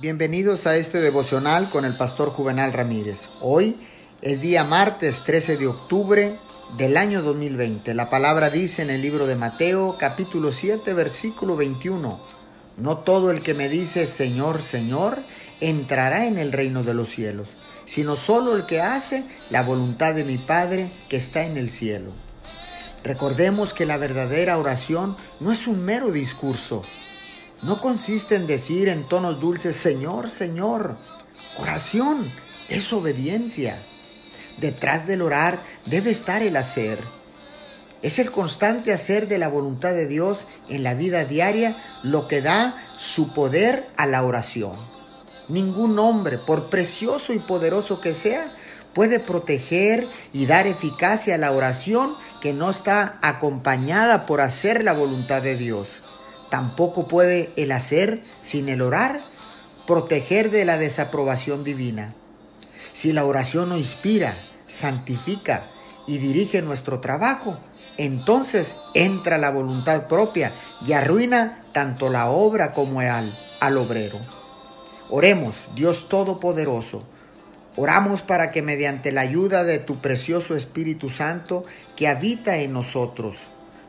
Bienvenidos a este devocional con el pastor Juvenal Ramírez. Hoy es día martes 13 de octubre del año 2020. La palabra dice en el libro de Mateo capítulo 7 versículo 21. No todo el que me dice Señor, Señor entrará en el reino de los cielos, sino solo el que hace la voluntad de mi Padre que está en el cielo. Recordemos que la verdadera oración no es un mero discurso, no consiste en decir en tonos dulces, Señor, Señor. Oración es obediencia. Detrás del orar debe estar el hacer. Es el constante hacer de la voluntad de Dios en la vida diaria lo que da su poder a la oración. Ningún hombre, por precioso y poderoso que sea, puede proteger y dar eficacia a la oración que no está acompañada por hacer la voluntad de Dios. Tampoco puede el hacer sin el orar proteger de la desaprobación divina. Si la oración no inspira, santifica y dirige nuestro trabajo, entonces entra la voluntad propia y arruina tanto la obra como al, al obrero. Oremos, Dios Todopoderoso. Oramos para que mediante la ayuda de tu precioso Espíritu Santo que habita en nosotros,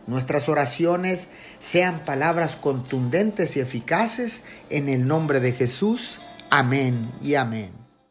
nuestras oraciones sean palabras contundentes y eficaces en el nombre de Jesús. Amén y amén.